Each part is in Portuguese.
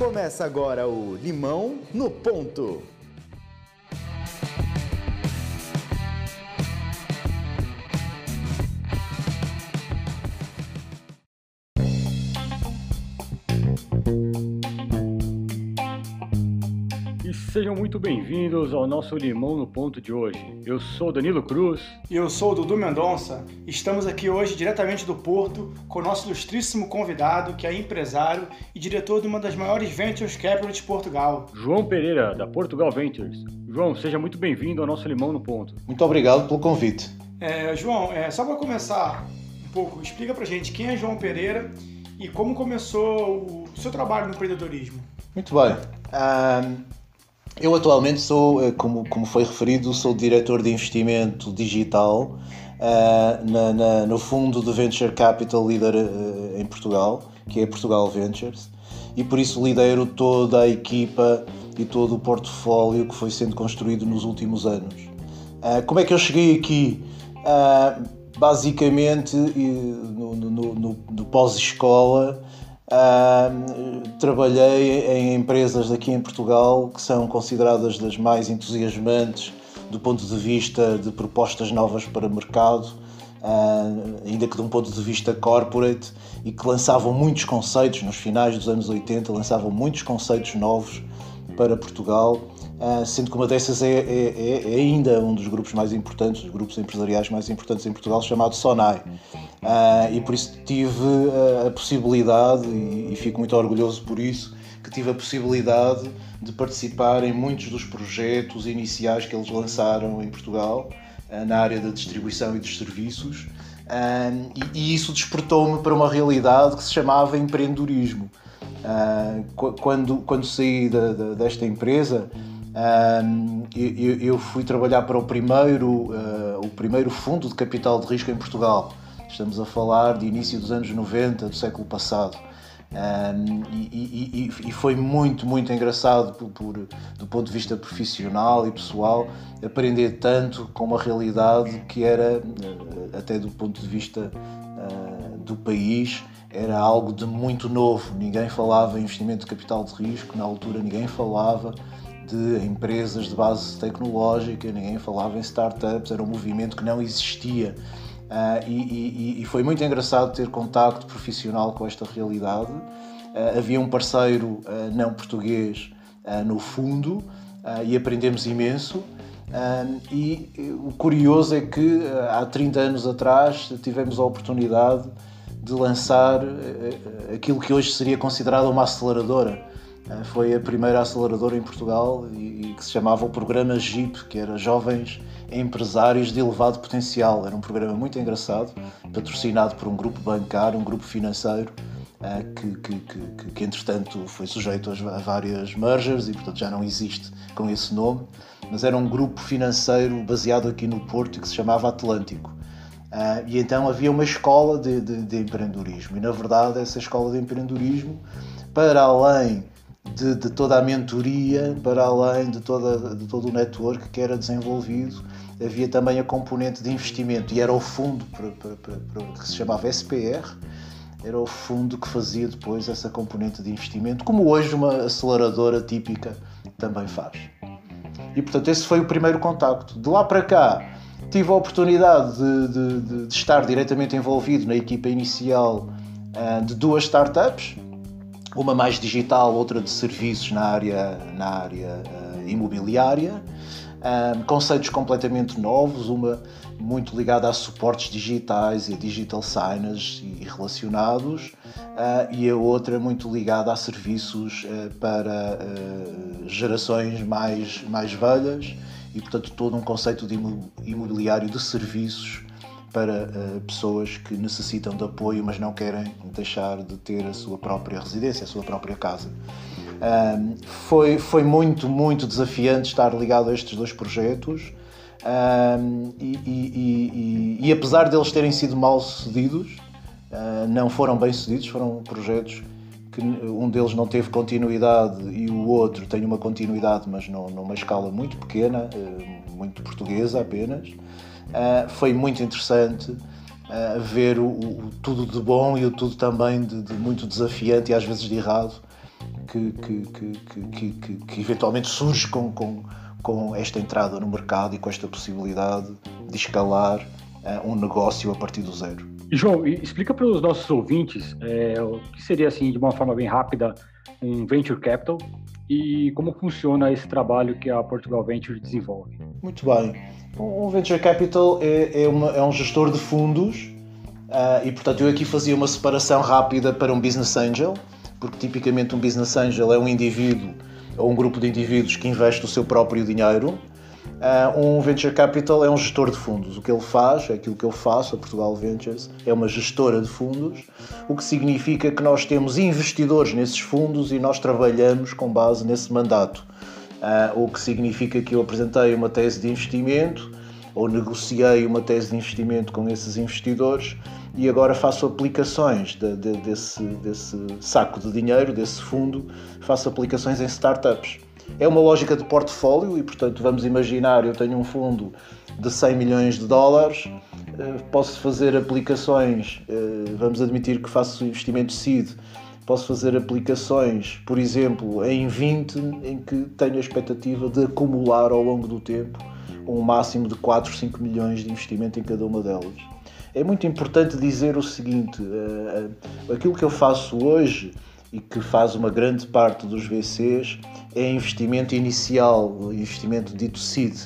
Começa agora o Limão no Ponto. Sejam muito bem-vindos ao nosso Limão no Ponto de hoje. Eu sou Danilo Cruz. E eu sou o Dudu Mendonça. Estamos aqui hoje diretamente do Porto com o nosso ilustríssimo convidado, que é empresário e diretor de uma das maiores Ventures Capital de Portugal. João Pereira, da Portugal Ventures. João, seja muito bem-vindo ao nosso Limão no Ponto. Muito obrigado pelo convite. É, João, é, só para começar um pouco, explica pra gente quem é João Pereira e como começou o seu trabalho no empreendedorismo. Muito bem. Ahm, eu atualmente sou, eh, como, como foi referido, sou diretor de investimento digital ah, na- na- no fundo de Venture Capital líder eh, em Portugal, que é Portugal Ventures, e por isso lidero toda a equipa e todo o portfólio que foi sendo construído nos últimos anos. Ah, como é que eu cheguei aqui? Basicamente, no, no- no- no pós-escola, ah, trabalhei em empresas aqui em Portugal que são consideradas das mais entusiasmantes do ponto de vista de propostas novas para o mercado, ah, ainda que de um ponto de vista corporate, e que lançavam muitos conceitos nos finais dos anos 80, lançavam muitos conceitos novos para Portugal, ah, sendo que uma dessas é, é- é- é ainda um dos grupos mais importantes, dos grupos empresariais mais importantes em Portugal, chamado Sonai. Ah, e por isso tive ah, a possibilidade, e, fico muito orgulhoso por isso, que tive a possibilidade de participar em muitos dos projetos iniciais que eles lançaram em Portugal, na área da distribuição e dos serviços. E, e isso despertou-me para uma realidade que se chamava empreendedorismo. Qu- quando, quando saí da- da- desta empresa, ah, eu, eu- fui trabalhar para o primeiro, ah, o primeiro fundo de capital de risco em Portugal. Estamos a falar de início dos anos 90 do século passado. Ah, e, e- e- foi muito, muito engraçado por, por- do ponto de vista profissional e pessoal aprender tanto com uma realidade que era, ah, até do ponto de vista ah, do país, era algo de muito novo. Ninguém falava em investimento de capital de risco, na altura ninguém falava de empresas de base tecnológica, ninguém falava em startups, era um movimento que não existia. Ah, e, e- e foi muito engraçado ter contacto profissional com esta realidade. Ah, havia um parceiro ah, não português no fundo e aprendemos imenso. E o curioso é que há 30 anos atrás tivemos a oportunidade de lançar aquilo que hoje seria considerada uma aceleradora. Eh, Foi a primeira aceleradora em Portugal e e que se chamava o programa JIP, que era Jovens Empresários de Elevado Potencial. Era um programa muito engraçado, patrocinado por um grupo bancário, um grupo financeiro, eh, que, que, que, que, entretanto foi sujeito a várias mergers e portanto já não existe com esse nome, mas era um grupo financeiro baseado aqui no Porto que se chamava Atlântico. Ah, e então havia uma escola de, de- de empreendedorismo. E na verdade, essa escola de empreendedorismo, para além de, de toda a mentoria, para além de, toda, de todo o network que era desenvolvido, havia também a componente de investimento. E era o fundo para, para- que se chamava SPR, era o fundo que fazia depois essa componente de investimento, como hoje uma aceleradora típica também faz. E portanto, esse foi o primeiro contacto. De lá para cá, tive a oportunidade de, de- de- de estar diretamente envolvido na equipa inicial ah, de duas startups, uma mais digital, outra de serviços na área, na área ah, imobiliária. Ah, conceitos completamente novos, uma muito ligada a suportes digitais e a digital signage e relacionados, ah, e a outra muito ligada a serviços ah, para gerações mais, mais velhas e, portanto, todo um conceito de imo- imobiliário de serviços para ah, pessoas que necessitam de apoio, mas não querem deixar de ter a sua própria residência, a sua própria casa. Foi, foi muito, muito desafiante estar ligado a estes dois projetos e, e- e- e- apesar deles terem sido mal sucedidos, uh, não foram bem sucedidos, foram projetos que um deles não teve continuidade e o outro tem uma continuidade, mas numa escala muito pequena, uh, muito portuguesa apenas. Uh, foi muito interessante uh, ver o, o- tudo de bom e o tudo também de, de muito desafiante e às vezes de errado que, que, que, que, que eventualmente surge com, com, com esta entrada no mercado e com esta possibilidade de escalar uh, um negócio a partir do zero. João, explica para os nossos ouvintes é, o que seria, assim, de uma forma bem rápida, um venture capital e como funciona esse trabalho que a Portugal Venture desenvolve. Muito bem. Um venture capital é, é, uma, é um gestor de fundos uh, e, portanto, eu aqui fazia uma separação rápida para um business angel, porque tipicamente um business angel é um indivíduo ou um grupo de indivíduos que investe o seu próprio dinheiro Uh, um venture capital é um gestor de fundos. O que ele faz, é aquilo que eu faço, a Portugal Ventures, é uma gestora de fundos, o que significa que nós temos investidores nesses fundos e nós trabalhamos com base nesse mandato. Uh, o que significa que eu apresentei uma tese de investimento ou negociei uma tese de investimento com esses investidores e agora faço aplicações de, de, desse, desse saco de dinheiro, desse fundo, faço aplicações em startups. É uma lógica de portfólio e, portanto, vamos imaginar, eu tenho um fundo de 100 milhões de dólares, eh, posso fazer aplicações, eh, vamos admitir que faço investimento seed, posso fazer aplicações, por exemplo, em 20, em que tenho a expectativa de acumular ao longo do tempo um máximo de 4, 5 milhões de investimento em cada uma delas. É muito importante dizer o seguinte: eh, aquilo que eu faço hoje e que faz uma grande parte dos VCs é investimento inicial, investimento dito seed,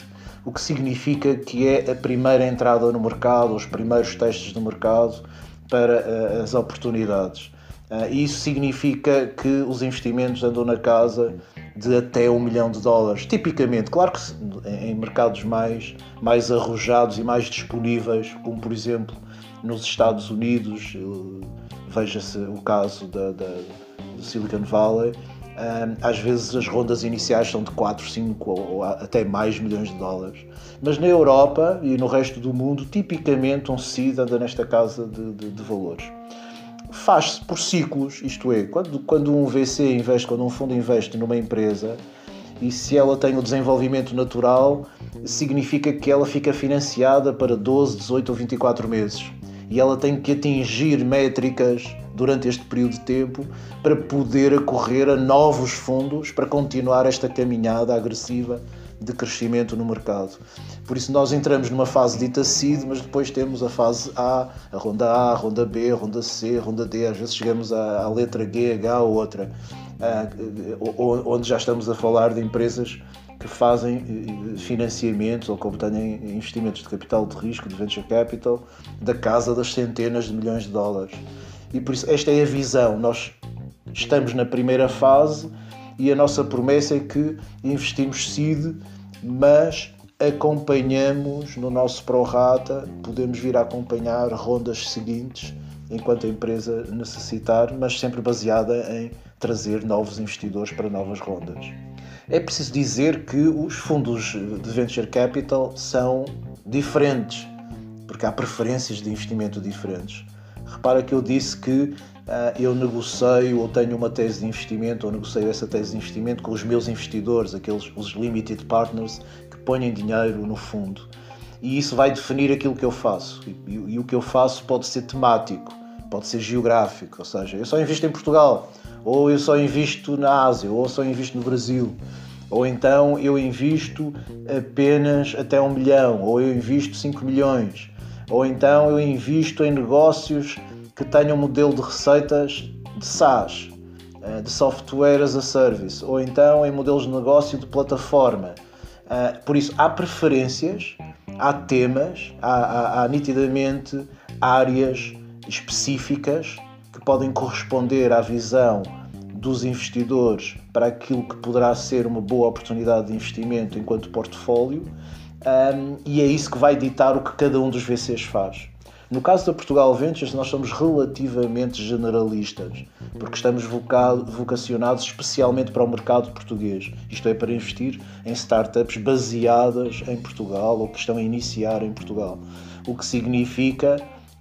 o que significa que é a primeira entrada no mercado, os primeiros testes do mercado para uh, as oportunidades. Uh, isso significa que os investimentos andam na casa de até um milhão de dólares. Tipicamente, claro que em mercados mais, mais arrojados e mais disponíveis, como por exemplo nos Estados Unidos, veja-se o caso da, da, do Silicon Valley, às vezes as rondas iniciais são de 4, 5 ou até mais milhões de dólares. Mas na Europa e no resto do mundo, tipicamente um seed anda nesta casa de, de, de valores. Faz-se por ciclos, isto é, quando, quando um VC investe, quando um fundo investe numa empresa, e se ela tem o desenvolvimento natural, significa que ela fica financiada para 12, 18 ou 24 meses. E ela tem que atingir métricas durante este período de tempo para poder acorrer a novos fundos para continuar esta caminhada agressiva de crescimento no mercado. Por isso nós entramos numa fase dita seed, mas depois temos a fase A, a ronda A, a ronda B, a ronda C, a ronda D, às vezes chegamos à, à letra G, H ou outra, uh, onde já estamos a falar de empresas que fazem eh, financiamentos ou como têm investimentos de capital de risco, de venture capital, da casa das centenas de milhões de dólares. E por isso, esta é a visão. Nós estamos na primeira fase e a nossa promessa é que investimos seed, mas acompanhamos no nosso prorata, podemos vir a acompanhar rondas seguintes enquanto a empresa necessitar, mas sempre baseada em trazer novos investidores para novas rondas. É preciso dizer que os fundos de venture capital são diferentes, porque há preferências de investimento diferentes. Repara que eu disse que uh, eu negocio ou tenho uma tese de investimento ou negocio essa tese de investimento com os meus investidores, aqueles os limited partners põem dinheiro no fundo. E isso vai definir aquilo que eu faço. E, e, e o que eu faço pode ser temático, pode ser geográfico, ou seja, eu só invisto em Portugal, ou eu só invisto na Ásia, ou só invisto no Brasil. Ou então eu invisto apenas até um milhão, ou eu invisto 5 milhões ou então eu invisto em negócios que tenham um modelo de receitas de SaaS, eh, de Software as a Service, ou então em modelos de negócio de plataforma. Eh, por isso, há preferências, há temas, há, há, há nitidamente áreas específicas que podem corresponder à visão dos investidores para aquilo que poderá ser uma boa oportunidade de investimento enquanto portfólio um, e é isso que vai ditar o que cada um dos VCs faz. No caso da Portugal Ventures, nós somos relativamente generalistas, porque estamos vocacionados especialmente para o mercado português, isto é, para investir em startups baseadas em Portugal ou que estão a iniciar em Portugal. O que significa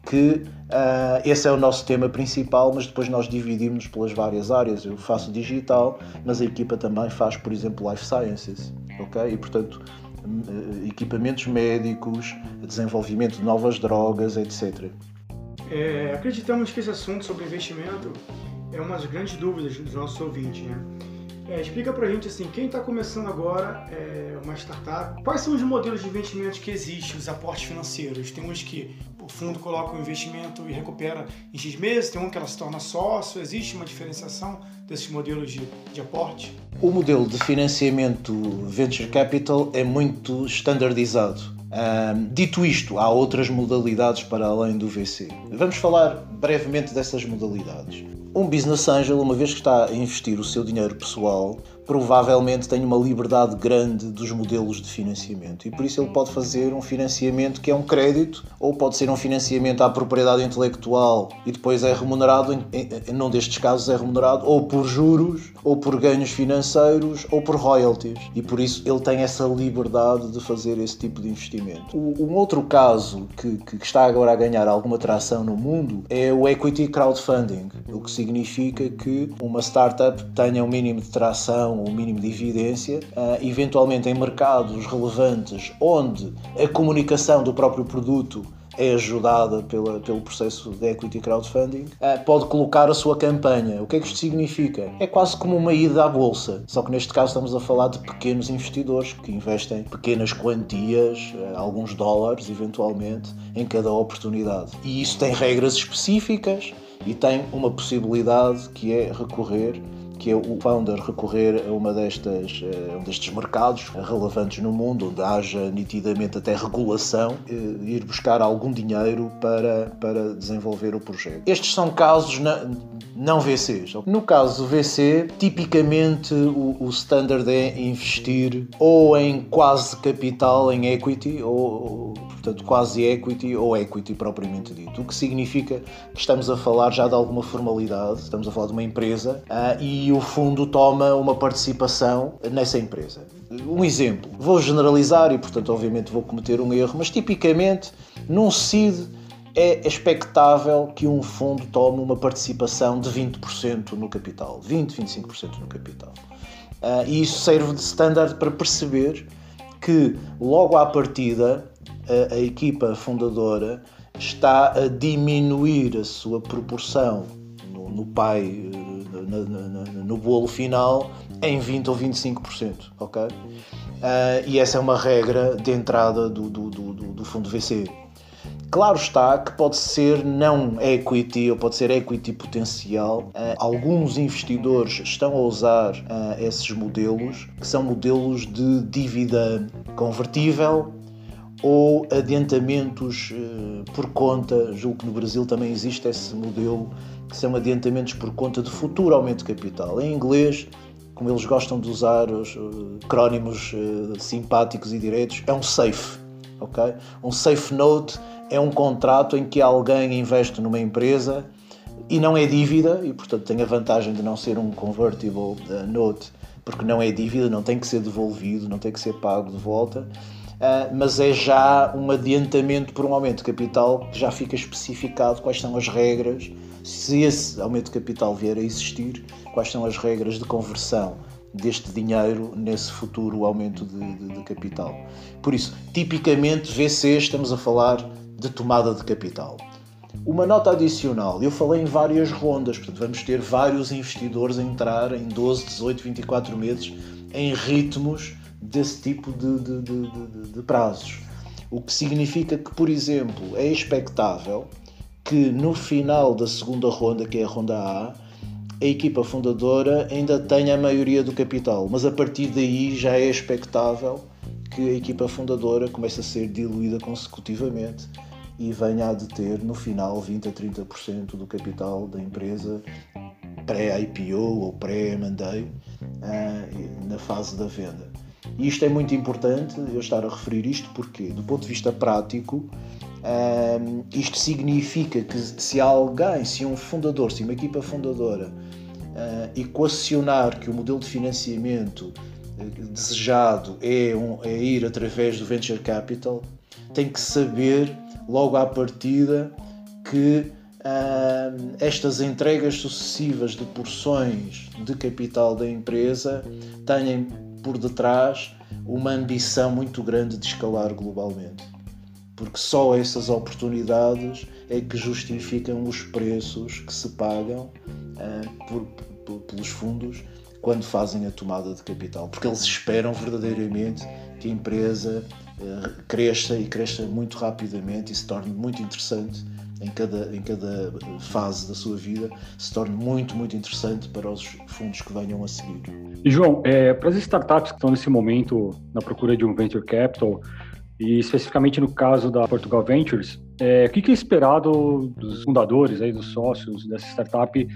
que uh, esse é o nosso tema principal, mas depois nós dividimos pelas várias áreas. Eu faço digital, mas a equipa também faz, por exemplo, life sciences, ok? E portanto equipamentos médicos, desenvolvimento de novas drogas, etc. É, acreditamos que esse assunto sobre investimento é uma das grandes dúvidas dos nossos ouvintes, né? É, explica pra gente assim, quem está começando agora é, uma startup, quais são os modelos de investimentos que existem, os aportes financeiros? Tem uns que o fundo coloca o investimento e recupera em X meses, tem um que ela se torna sócio, existe uma diferenciação desses modelos de, de aporte? O modelo de financiamento venture capital é muito standardizado. Um, dito isto, há outras modalidades para além do VC. Vamos falar brevemente dessas modalidades. Um business angel, uma vez que está a investir o seu dinheiro pessoal, provavelmente tem uma liberdade grande dos modelos de financiamento e por isso ele pode fazer um financiamento que é um crédito ou pode ser um financiamento à propriedade intelectual e depois é remunerado, em, em, num destes casos é remunerado ou por juros ou por ganhos financeiros ou por royalties e por isso ele tem essa liberdade de fazer esse tipo de investimento. O, um outro caso que, que está agora a ganhar alguma tração no mundo é o equity crowdfunding, o que significa que uma startup tenha um mínimo de tração o mínimo de evidência, uh, eventualmente em mercados relevantes onde a comunicação do próprio produto é ajudada pela, pelo processo de equity crowdfunding, uh, pode colocar a sua campanha. O que é que isto significa? É quase como uma ida à bolsa, só que neste caso estamos a falar de pequenos investidores que investem pequenas quantias, uh, alguns dólares eventualmente, em cada oportunidade. E isso tem regras específicas e tem uma possibilidade que é recorrer que é o founder recorrer a uma destas, eh, um destes mercados relevantes no mundo, onde haja nitidamente até regulação, eh, ir buscar algum dinheiro para, para desenvolver o projeto. Estes são casos não VCs. No caso do VC, tipicamente o, o standard é investir ou em quase capital, em equity, ou portanto quase equity ou equity propriamente dito, o que significa que estamos a falar já de alguma formalidade, estamos a falar de uma empresa uh, e o fundo toma uma participação nessa empresa. Um exemplo, vou generalizar e portanto obviamente vou cometer um erro, mas tipicamente num seed é expectável que um fundo tome uma participação de 20% no capital, 20, 25% no capital. Uh, e isso serve de standard para perceber que logo à partida a, a equipa fundadora está a diminuir a sua proporção no, no pai, no, no, no, bolo final, em 20 ou 25%, ok? Uh, e essa é uma regra de entrada do, do, do, do fundo VC. Claro está que pode ser não equity ou pode ser equity potencial. Uh, alguns investidores estão a usar uh, esses modelos, que são modelos de dívida convertível ou adiantamentos por conta, julgo que no Brasil também existe esse modelo, que são adiantamentos por conta de futuro aumento de capital. Em inglês, como eles gostam de usar os uh, crónimos uh, simpáticos e diretos, é um SAFE. Okay? Um SAFE Note é um contrato em que alguém investe numa empresa e não é dívida, e portanto tem a vantagem de não ser um convertible note, porque não é dívida, não tem que ser devolvido, não tem que ser pago de volta mas é já um adiantamento por um aumento de capital que já fica especificado quais são as regras, se esse aumento de capital vier a existir, quais são as regras de conversão deste dinheiro nesse futuro aumento de, de, de capital. Por isso, tipicamente, VC, estamos a falar de tomada de capital. Uma nota adicional, eu falei em várias rondas, portanto vamos ter vários investidores a entrar em 12, 18, 24 meses em ritmos desse tipo de, de, de, de, prazos. O que significa que, por exemplo, é expectável que no final da segunda ronda, que é a ronda A, a equipa fundadora ainda tenha a maioria do capital, mas a partir daí já é expectável que a equipa fundadora comece a ser diluída consecutivamente e venha a deter no final 20 a 30% do capital da empresa pré-IPO ou pré-M&A uh, na fase da venda. E isto é muito importante eu estar a referir isto porque, do ponto de vista prático, um, isto significa que se alguém, se um fundador, se uma equipa fundadora uh, equacionar que o modelo de financiamento uh, desejado é, um, é ir através do venture capital, tem que saber logo à partida que uh, estas entregas sucessivas de porções de capital da empresa têm por detrás uma ambição muito grande de escalar globalmente. porque só essas oportunidades é que justificam os preços que se pagam uh, por, por, pelos fundos quando fazem a tomada de capital, porque eles esperam verdadeiramente que a empresa uh, cresça e cresça muito rapidamente e se torne muito interessante em cada, em cada fase da sua vida, se torne muito, muito interessante para os fundos que venham a seguir. E João, é, para as startups que estão nesse momento na procura de um venture capital, e especificamente no caso da Portugal Ventures, é, o que é esperado dos fundadores, aí, dos sócios dessa startup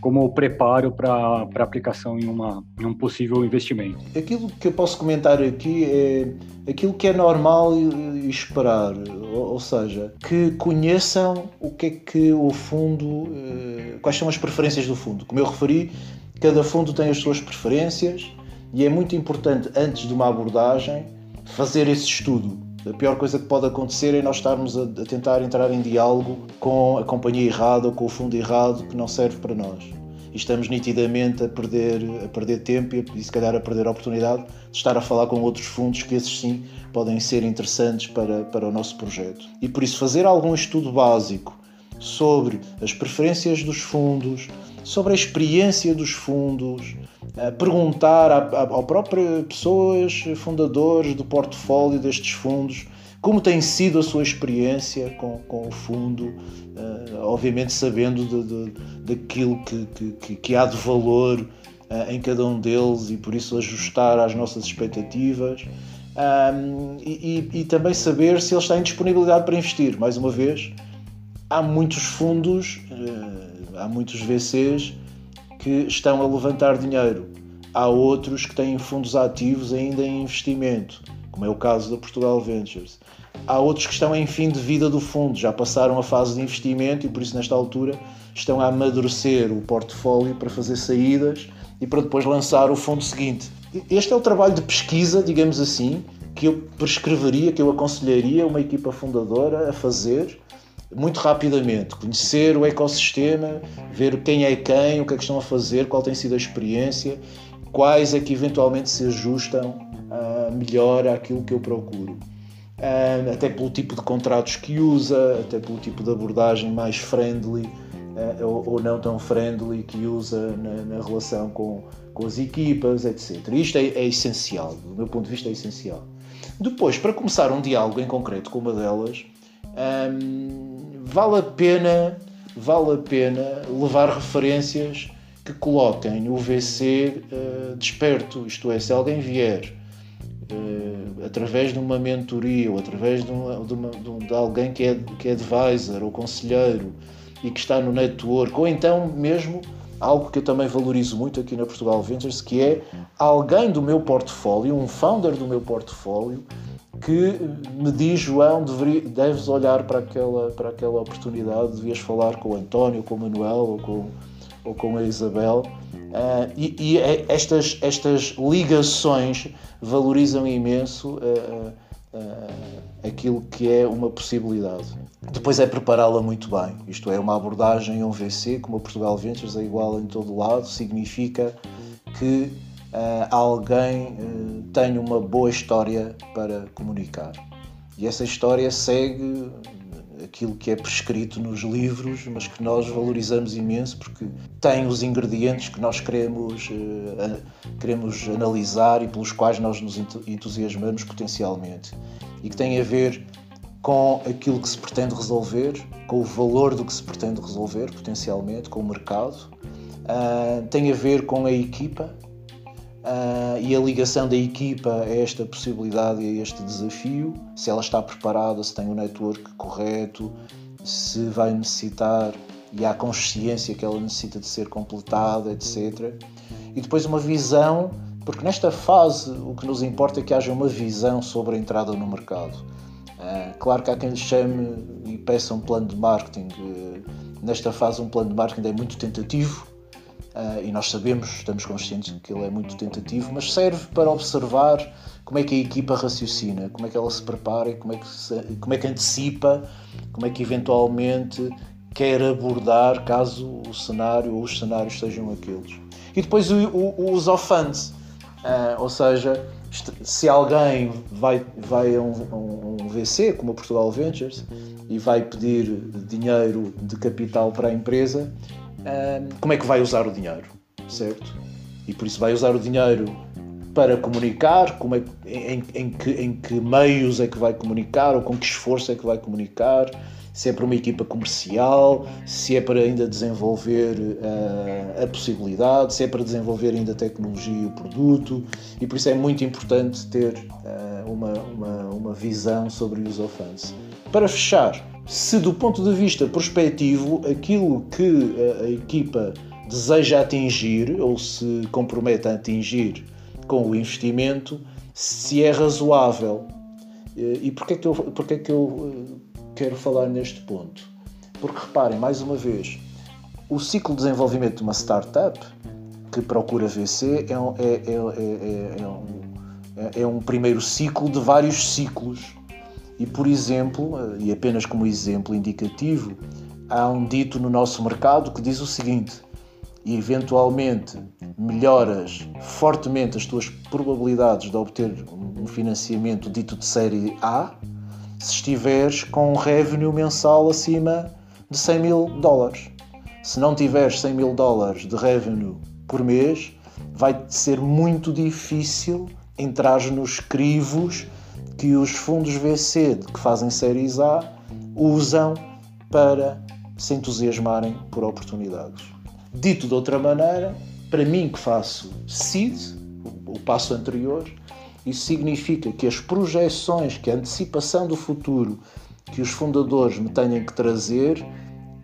como preparo para aplicação em, uma, em um possível investimento? Aquilo que eu posso comentar aqui é aquilo que é normal esperar, ou, ou seja, que conheçam o que é que o fundo, eh, quais são as preferências do fundo. Como eu referi, cada fundo tem as suas preferências e é muito importante, antes de uma abordagem, fazer esse estudo a pior coisa que pode acontecer é nós estarmos a, a, tentar entrar em diálogo com a companhia errada ou com o fundo errado que não serve para nós. E estamos nitidamente a perder, a perder tempo e, e se calhar a perder a oportunidade de estar a falar com outros fundos que esses sim podem ser interessantes para, para o nosso projeto. E por isso fazer algum estudo básico sobre as preferências dos fundos, sobre a experiência dos fundos, perguntar ao próprio pessoas fundadores do portfólio destes fundos como tem sido a sua experiência com, com o fundo, uh, obviamente sabendo de, de, daquilo que, que, que, há de valor uh, em cada um deles e por isso ajustar às nossas expectativas um, e, e, e, também saber se eles têm disponibilidade para investir. Mais uma vez, há muitos fundos, uh, há muitos VCs que estão a levantar dinheiro. Há outros que têm fundos ativos ainda em investimento, como é o caso da Portugal Ventures. Há outros que estão em fim de vida do fundo, já passaram a fase de investimento e por isso, nesta altura, estão a amadurecer o portfólio para fazer saídas e para depois lançar o fundo seguinte. Este é o trabalho de pesquisa, digamos assim, que eu prescreveria, que eu aconselharia uma equipa fundadora a fazer muito rapidamente, conhecer o ecossistema, ver quem é quem, o que é que estão a fazer, qual tem sido a experiência, quais é que eventualmente se ajustam uh, melhor àquilo que eu procuro. Uh, até pelo tipo de contratos que usa, até pelo tipo de abordagem mais friendly uh, ou, ou, não tão friendly que usa na, na relação com, com as equipas, etc. Isto é, é essencial, do meu ponto de vista é essencial. Depois, para começar um diálogo em concreto com uma delas, um, vale a pena vale a pena levar referências que coloquem o VC uh, desperto, isto é, se alguém vier uh, através de uma mentoria ou através de, uma, de, uma, de, alguém que é, que é advisor ou conselheiro e que está no network, ou então mesmo algo que eu também valorizo muito aqui na Portugal Ventures, que é alguém do meu portfólio, um founder do meu portfólio, que me diz, João, deves olhar para aquela, para aquela oportunidade, devias falar com o António, com o Manuel ou com, ou com a Isabel. Uh, e, e, é, estas, estas ligações valorizam imenso uh, uh, aquilo que é uma possibilidade. Depois é prepará-la muito bem, isto é, uma abordagem a um VC, como a Portugal Ventures é igual em todo lado, significa que uh, alguém uh, tem uma boa história para comunicar. E essa história segue aquilo que é prescrito nos livros, mas que nós valorizamos imenso porque tem os ingredientes que nós queremos, uh, queremos analisar e pelos quais nós nos entusiasmamos potencialmente. E que tem a ver com aquilo que se pretende resolver, com o valor do que se pretende resolver potencialmente, com o mercado. Uh, tem a ver com a equipa, Uh, e a ligação da equipa a esta possibilidade e a este desafio, se ela está preparada, se tem o network correto, se vai necessitar e há consciência que ela necessita de ser completada, etc. E depois uma visão, porque nesta fase o que nos importa é que haja uma visão sobre a entrada no mercado. Uh, claro que há quem lhe chame e peça um plano de marketing. Uh, nesta fase, um plano de marketing é muito tentativo, Uh, e nós sabemos, estamos conscientes que ele é muito tentativo, mas serve para observar como é que a equipa raciocina, como é que ela se prepara, como é que, se, como é que antecipa, como é que eventualmente quer abordar caso o cenário ou os cenários sejam aqueles. E depois o, o, os offense, uh, ou seja, se alguém vai, vai a um, um, VC, como a Portugal Ventures, e vai pedir dinheiro de capital para a empresa, como é que vai usar o dinheiro, certo? E por isso vai usar o dinheiro para comunicar, como é, em, em, que, em que meios é que vai comunicar ou com que esforço é que vai comunicar, se é para uma equipa comercial, se é para ainda desenvolver uh, a possibilidade, se é para desenvolver ainda a tecnologia e o produto, e por isso é muito importante ter uh, uma, uma, uma visão sobre user funds. Para fechar, se do ponto de vista prospectivo aquilo que a, a equipa deseja atingir ou se compromete a atingir com o investimento, se é razoável. E porquê que eu, porquê que eu eh, quero falar neste ponto? Porque reparem, mais uma vez, o ciclo de desenvolvimento de uma startup que procura VC é um, é, é, é, é um, é um primeiro ciclo de vários ciclos. E, por exemplo, eh, e apenas como exemplo indicativo, há um dito no nosso mercado que diz o seguinte: e eventualmente melhoras fortemente as tuas probabilidades de obter um financiamento dito de série A se estiveres com um revenue mensal acima de 100 mil dólares. Se não tiveres 100 mil dólares de revenue por mês, vai ser muito difícil entrar nos crivos que os fundos VC que fazem séries A usam para se entusiasmarem por oportunidades. Dito de outra maneira, para mim que faço seed, o passo anterior, isso significa que as projeções, que a antecipação do futuro que os fundadores me tenham que trazer,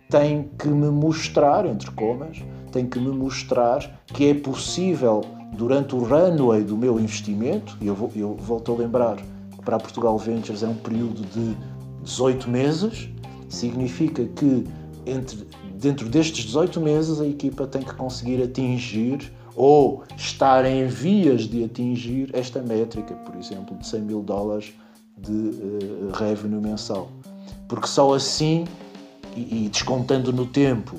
tem que me mostrar, entre comas, tem que me mostrar que é possível, durante o runway do meu investimento, e eu, eu volto a lembrar para Portugal Ventures é um período de 18 meses, significa que entre dentro destes 18 meses, a equipa tem que conseguir atingir ou estar em vias de atingir esta métrica, por exemplo, de 100 mil dólares de uh, revenue mensal. Porque só assim, e, e descontando no tempo,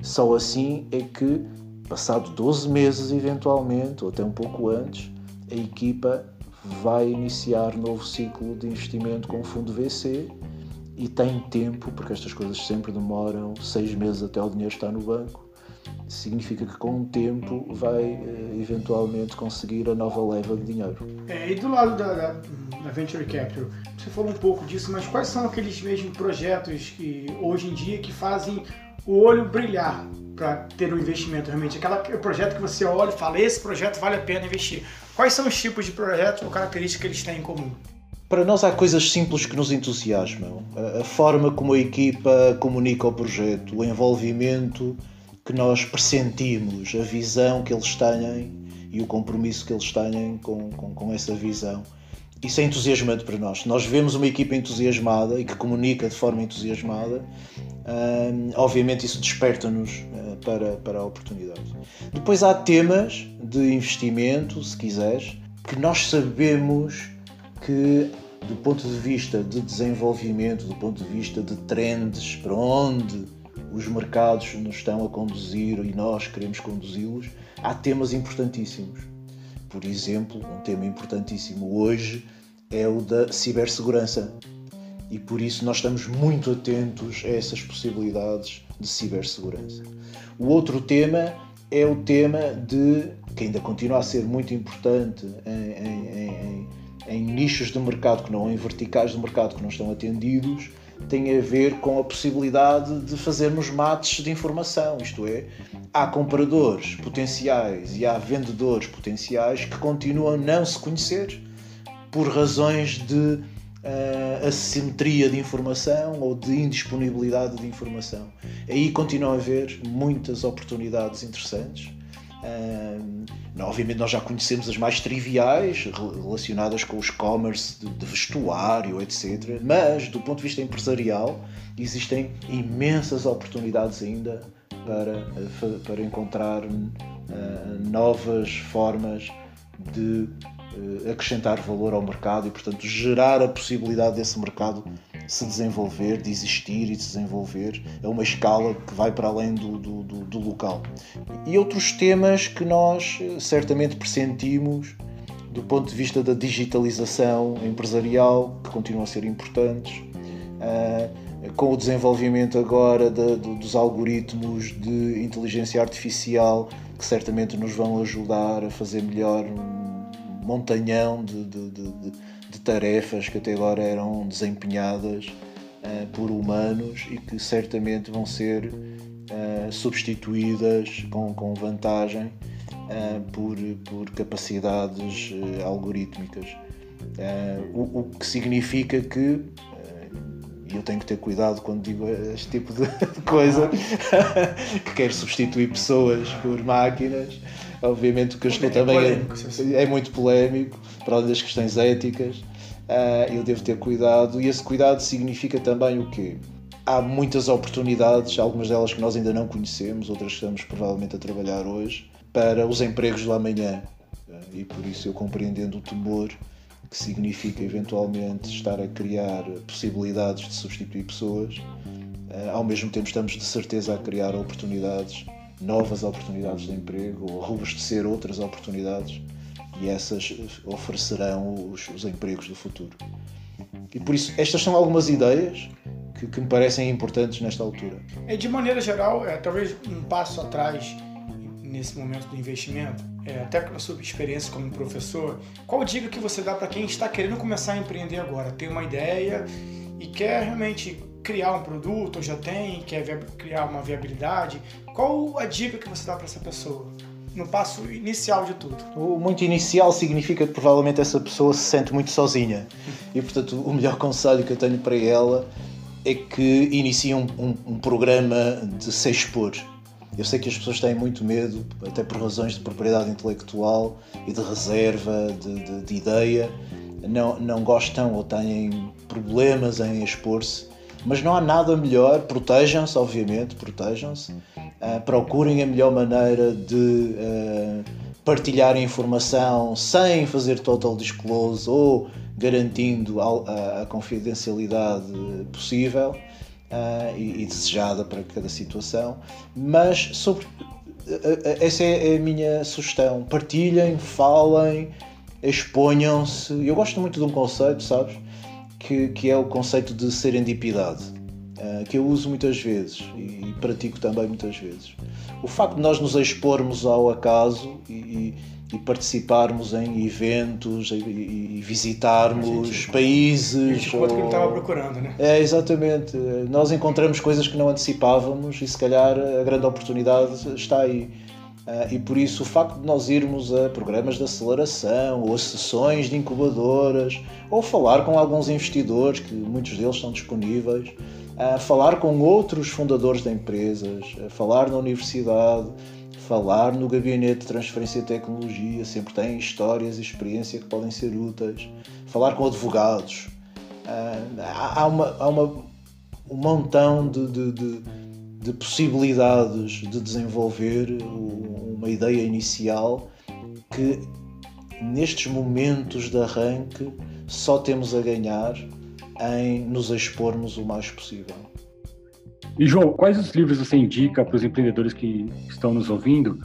só assim é que, passado 12 meses eventualmente, ou até um pouco antes, a equipa vai iniciar novo ciclo de investimento com o fundo VC e tem tempo, porque estas coisas sempre demoram seis meses até o dinheiro estar no banco, significa que com o tempo vai eh, eventualmente conseguir a nova leva de dinheiro. É, e do lado da, da, da, Venture Capital, você falou um pouco disso, mas quais são aqueles mesmos projetos que hoje em dia que fazem o olho brilhar para ter um investimento realmente? Aquele projeto que você olha e fala, esse projeto vale a pena investir. Quais são os tipos de projetos ou características que eles têm em comum? Para nós há coisas simples que nos entusiasmam. A forma como a equipa comunica o projeto, o envolvimento que nós pressentimos, a visão que eles têm e o compromisso que eles têm com, com, com essa visão. Isso é entusiasmante para nós. Nós vemos uma equipa entusiasmada e que comunica de forma entusiasmada, obviamente isso desperta-nos uh, para, para a oportunidade. Depois há temas de investimento, se quiseres, que nós sabemos que do ponto de vista de desenvolvimento, do ponto de vista de trends, para onde os mercados nos estão a conduzir e nós queremos conduzi-los, há temas importantíssimos. Por exemplo, um tema importantíssimo hoje é o da cibersegurança. E por isso nós estamos muito atentos a essas possibilidades de cibersegurança. O outro tema é o tema de, que ainda continua a ser muito importante em, em, em em nichos de mercado que não, em verticais de mercado que não estão atendidos, tem a ver com a possibilidade de fazermos mates de informação, isto é, há compradores potenciais e há vendedores potenciais que continuam a não se conhecer por razões de uh, assimetria de informação ou de indisponibilidade de informação. Aí continuam a haver muitas oportunidades interessantes Uh, obviamente nós já conhecemos as mais triviais relacionadas com os commerce de, de, vestuário, etc. Mas do ponto de vista empresarial existem imensas oportunidades ainda para, eh, para encontrar uh, novas formas de uh, acrescentar valor ao mercado e portanto gerar a possibilidade desse mercado se desenvolver, de existir e de se desenvolver a uma escala que vai para além do, do, do, do local. E outros temas que nós eh, certamente pressentimos do ponto de vista da digitalização empresarial, que continuam a ser importantes, com o desenvolvimento agora de, de, dos algoritmos de inteligência artificial, que certamente nos vão ajudar a fazer melhor um montanhão de, de tarefas que até agora eram desempenhadas uh, por humanos e que certamente vão ser uh, substituídas com, com vantagem uh, por, por capacidades algorítmicas. O, o, que significa que e eu tenho que ter cuidado quando digo este tipo de coisa, que quero substituir pessoas por máquinas. Obviamente o que eu estou é também é, é, muito polémico, para além das questões éticas, uh, eu devo ter cuidado, e esse cuidado significa também o quê? Há muitas oportunidades, algumas delas que nós ainda não conhecemos, outras que estamos provavelmente a trabalhar hoje, para os empregos do amanhã. Uh, e por isso eu compreendendo o temor que significa eventualmente estar a criar possibilidades de substituir pessoas, eh, ao mesmo tempo estamos de certeza a criar oportunidades, novas oportunidades de emprego ou robustecer outras oportunidades e essas oferecerão os, os empregos do futuro. E por isso, estas são algumas ideias que, que me parecem importantes nesta altura. É, de maneira geral, é, talvez um passo atrás nesse momento do investimento, é, até com a sua experiência como professor, qual dica que você dá para quem está querendo começar a empreender agora? Tem uma ideia e quer realmente criar um produto, ou já tem, quer criar uma viabilidade. Qual a dica que você dá para essa pessoa? No passo inicial de tudo. O muito inicial significa que provavelmente essa pessoa se sente muito sozinha. E portanto, o melhor conselho que eu tenho para ela é que inicie um, um, um programa de se expor. Eu sei que as pessoas têm muito medo, até por razões de propriedade intelectual e de reserva, de, de, de ideia, não, não gostam ou têm problemas em expor-se, mas não há nada melhor, protejam-se, obviamente, protejam-se, uh, procurem a melhor maneira de uh, partilhar informação sem fazer total disclose ou garantindo a, a, a confidencialidade possível uh, e, e, desejada para cada situação, mas sobre essa é a minha sugestão. Partilhem, falem, exponham-se. Eu gosto muito de um conceito, sabes? Que, que é o conceito de serendipidade, que eu uso muitas vezes e, pratico também muitas vezes. O facto de nós nos expormos ao acaso e, e participarmos em eventos e, e visitarmos gente, países. Gente, ou... que ele estava procurando, né? É, exatamente. Nós encontramos coisas que não antecipávamos e se calhar a grande oportunidade está aí. Uh, e por isso o facto de nós irmos a programas de aceleração ou a sessões de incubadoras ou falar com alguns investidores, que muitos deles estão disponíveis, uh, falar com outros fundadores de empresas, uh, falar na universidade, falar no gabinete de transferência de tecnologia, sempre tem histórias e experiência que podem ser úteis. Falar com advogados. Ah, há, uma, há uma, um montão de, de, de, de possibilidades de desenvolver uma ideia inicial que nestes momentos de arranque só temos a ganhar em nos expormos o mais possível. E João, quais os livros você indica para os empreendedores que estão nos ouvindo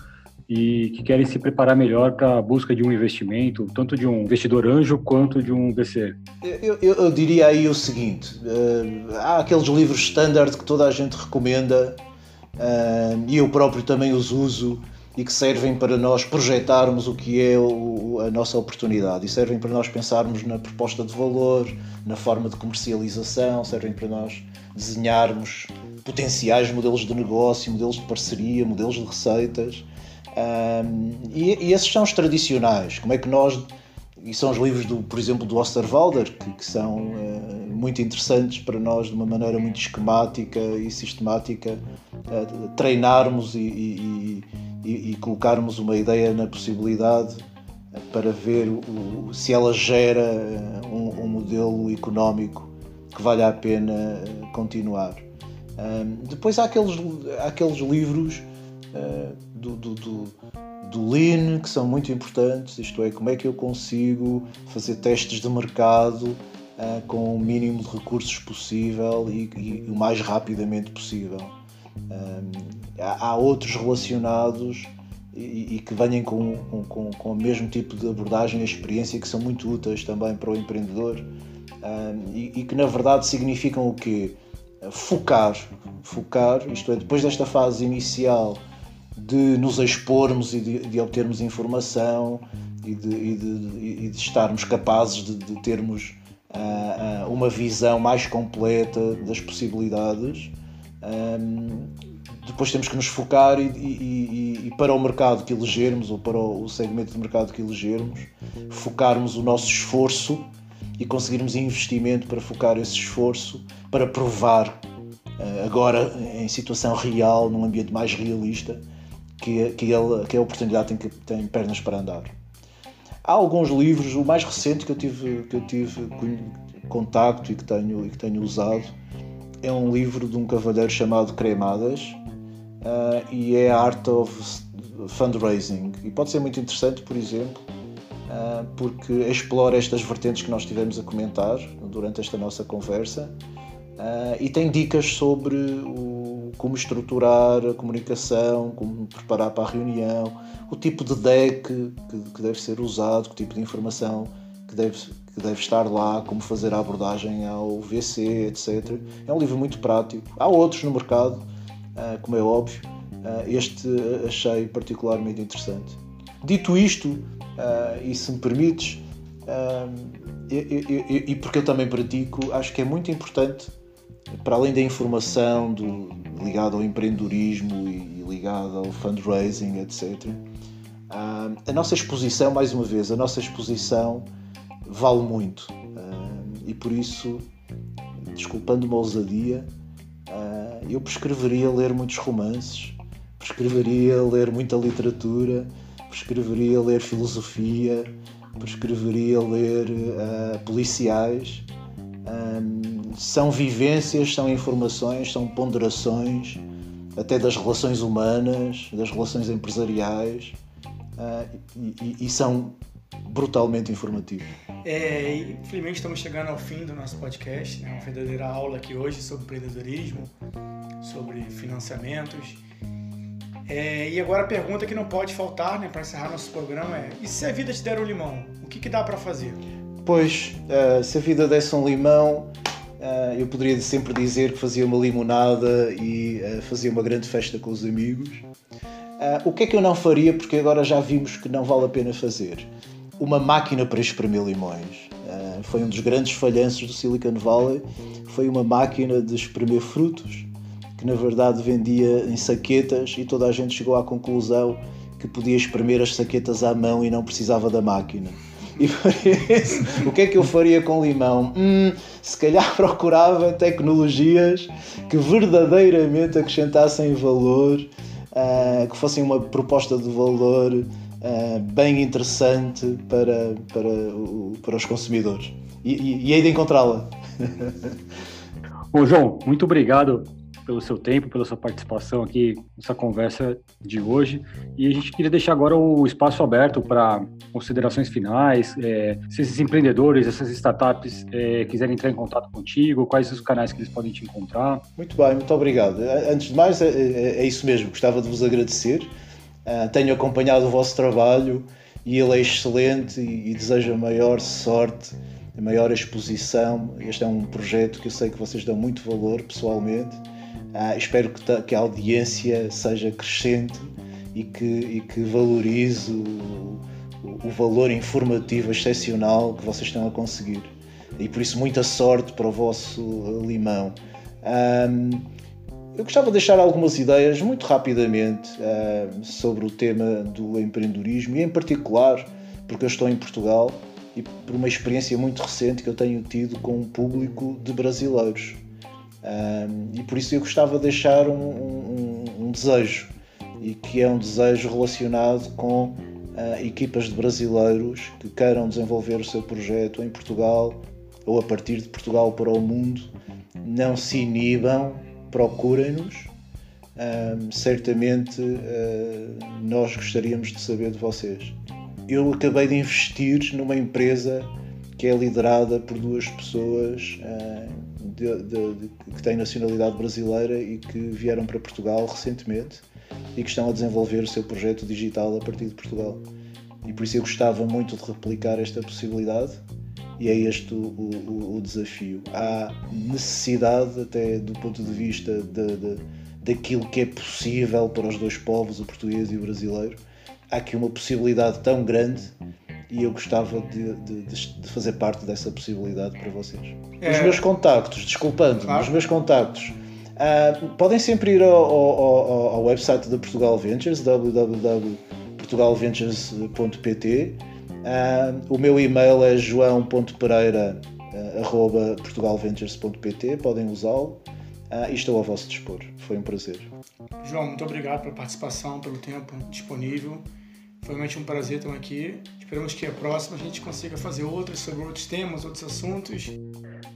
e que querem se preparar melhor para a busca de um investimento, tanto de um investidor anjo quanto de um VC? Eu, eu, eu diria aí o seguinte: uh, há aqueles livros standard que toda a gente recomenda uh, e eu próprio também os uso e que servem para nós projetarmos o que é o, a nossa oportunidade e servem para nós pensarmos na proposta de valor, na forma de comercialização, servem para nós desenharmos potenciais modelos de negócio, modelos de parceria, modelos de receitas. Um, e, e, esses são os tradicionais. Como é que nós. E são os livros, do, por exemplo, do Osterwalder, que, que são uh, muito interessantes para nós, de uma maneira muito esquemática e sistemática, uh, treinarmos e, e, e, colocarmos uma ideia na possibilidade para ver o, se ela gera um, um modelo económico que vale a pena eh, continuar. Um, depois há aqueles, há aqueles livros uh, do, do, do, do Lean que são muito importantes, isto é, como é que eu consigo fazer testes de mercado uh, com o mínimo de recursos possível e, e o mais rapidamente possível. Um, há, há, outros relacionados e, e que venham com, com, com, o mesmo tipo de abordagem e experiência que são muito úteis também para o empreendedor e, e, que na verdade significam o quê? Focar, focar, isto é, depois desta fase inicial de nos expormos e de, de obtermos informação e de, e de, de estarmos capazes de, termos uh, uh, uma visão mais completa das possibilidades. Um, depois temos que nos focar e, e, e, para o mercado que elegermos ou para o segmento de mercado que elegermos, focarmos o nosso esforço e conseguirmos investimento para focar esse esforço, para provar uh, agora em situação real, num ambiente mais realista, que, que, ele, que a oportunidade tem, que, tem pernas para andar. Há alguns livros, o mais recente que eu tive, que eu tive contacto e que tenho, e que tenho usado é um livro de um cavalheiro chamado Cremadas uh, e é a Art of Fundraising. E pode ser muito interessante, por exemplo, uh, porque explora estas vertentes que nós tivemos a comentar durante esta nossa conversa uh, e tem dicas sobre o, como estruturar a comunicação, como preparar para a reunião, o tipo de deck que, que deve ser usado, que tipo de informação que deve, que deve estar lá, como fazer a abordagem ao VC, etc. É um livro muito prático. Há outros no mercado, uh, como é óbvio. Uh, este achei particularmente interessante. Dito isto, uh, e se me permites, e porque eu também pratico, acho que é muito importante para além da informação do, ligada ao empreendedorismo e, ligada ao fundraising, etc., a nossa exposição, mais uma vez, a nossa exposição vale muito. Uh, e por isso, desculpando uma ousadia, uh, eu prescreveria ler muitos romances, prescreveria ler muita literatura, prescreveria ler filosofia, prescreveria ler policiais. Um, são vivências, são informações, são ponderações, até das relações humanas, das relações empresariais, uh, e, e, são brutalmente informativos. É, infelizmente estamos chegando ao fim do nosso podcast, né? uma verdadeira aula aqui hoje sobre empreendedorismo, sobre financiamentos. É, e agora a pergunta que não pode faltar né, para encerrar nosso programa é: e se a vida te der um limão, o que, que dá para fazer? Pois, uh, se a vida desse um limão, Uh, eu poderia sempre dizer que fazia uma limonada e uh, fazia uma grande festa com os amigos. O que é que eu não faria, porque agora já vimos que não vale a pena fazer? Uma máquina para espremer limões. foi um dos grandes falhanços do Silicon Valley. Foi uma máquina de espremer frutos, que na verdade vendia em saquetas e toda a gente chegou à conclusão que podia espremer as saquetas à mão e não precisava da máquina. E por isso, o que é que eu faria com limão? Hum, se calhar procurava tecnologias que verdadeiramente acrescentassem valor, uh, que fossem uma proposta de valor uh, bem interessante para, para, o, para os consumidores. E, e, e hei de encontrá-la. Bom, João, muito obrigado pelo seu tempo, pela sua participação aqui nessa conversa de hoje. E a gente queria deixar agora o espaço aberto para considerações finais. É, se esses empreendedores, essas startups é, quiserem entrar em contato contigo, quais os canais que eles podem te encontrar? Muito bem, muito obrigado. Antes de mais, é, é, é isso mesmo, gostava de vos agradecer. Uh, tenho acompanhado o vosso trabalho e ele é excelente e, e desejo a maior sorte a maior exposição. Este é um projeto que eu sei que vocês dão muito valor pessoalmente ah, espero que, que, a audiência seja crescente e que, e que valorize o, o, valor informativo excepcional que vocês estão a conseguir. E por isso, muita sorte para o vosso limão. Um, eu gostava de deixar algumas ideias muito rapidamente uh, sobre o tema do empreendedorismo e, em particular, porque eu estou em Portugal e por uma experiência muito recente que eu tenho tido com um público de brasileiros. Um, e por isso eu gostava de deixar um, um, um, desejo, e que é um desejo relacionado com uh, equipas de brasileiros que queiram desenvolver o seu projeto em Portugal ou a partir de Portugal para o mundo. Não se inibam, procurem-nos. certamente uh, nós gostaríamos de saber de vocês. Eu acabei de investir numa empresa que é liderada por duas pessoas uh, de, de, de, que têm nacionalidade brasileira e que vieram para Portugal recentemente. e que estão a desenvolver o seu projeto digital a partir de Portugal. E por isso eu gostava muito de replicar esta possibilidade e é este o, o, o desafio. Há necessidade, até do ponto de vista de, de, daquilo que é possível para os dois povos, o português e o brasileiro, há aqui uma possibilidade tão grande e eu gostava de, de, de, fazer parte dessa possibilidade para vocês. É... Os meus contactos, desculpando, claro. os meus contactos. Uh, podem sempre ir ao, ao, ao, website da Portugal Ventures, www.portugalventures.pt. Uh, o meu e-mail é joão.pereira.portugalventures.pt. Podem usá-lo uh, e estou a vosso dispor. Foi um prazer. João, muito obrigado pela participação, pelo tempo disponível. Foi realmente um prazer estar aqui. Esperamos que a próxima a gente consiga fazer outras sobre outros temas, outros assuntos.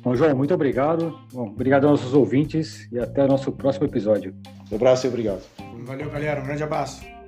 Bom, João, muito obrigado. Bom, obrigado aos nossos ouvintes e até o nosso próximo episódio. Um abraço e obrigado. Valeu, galera. Um grande abraço.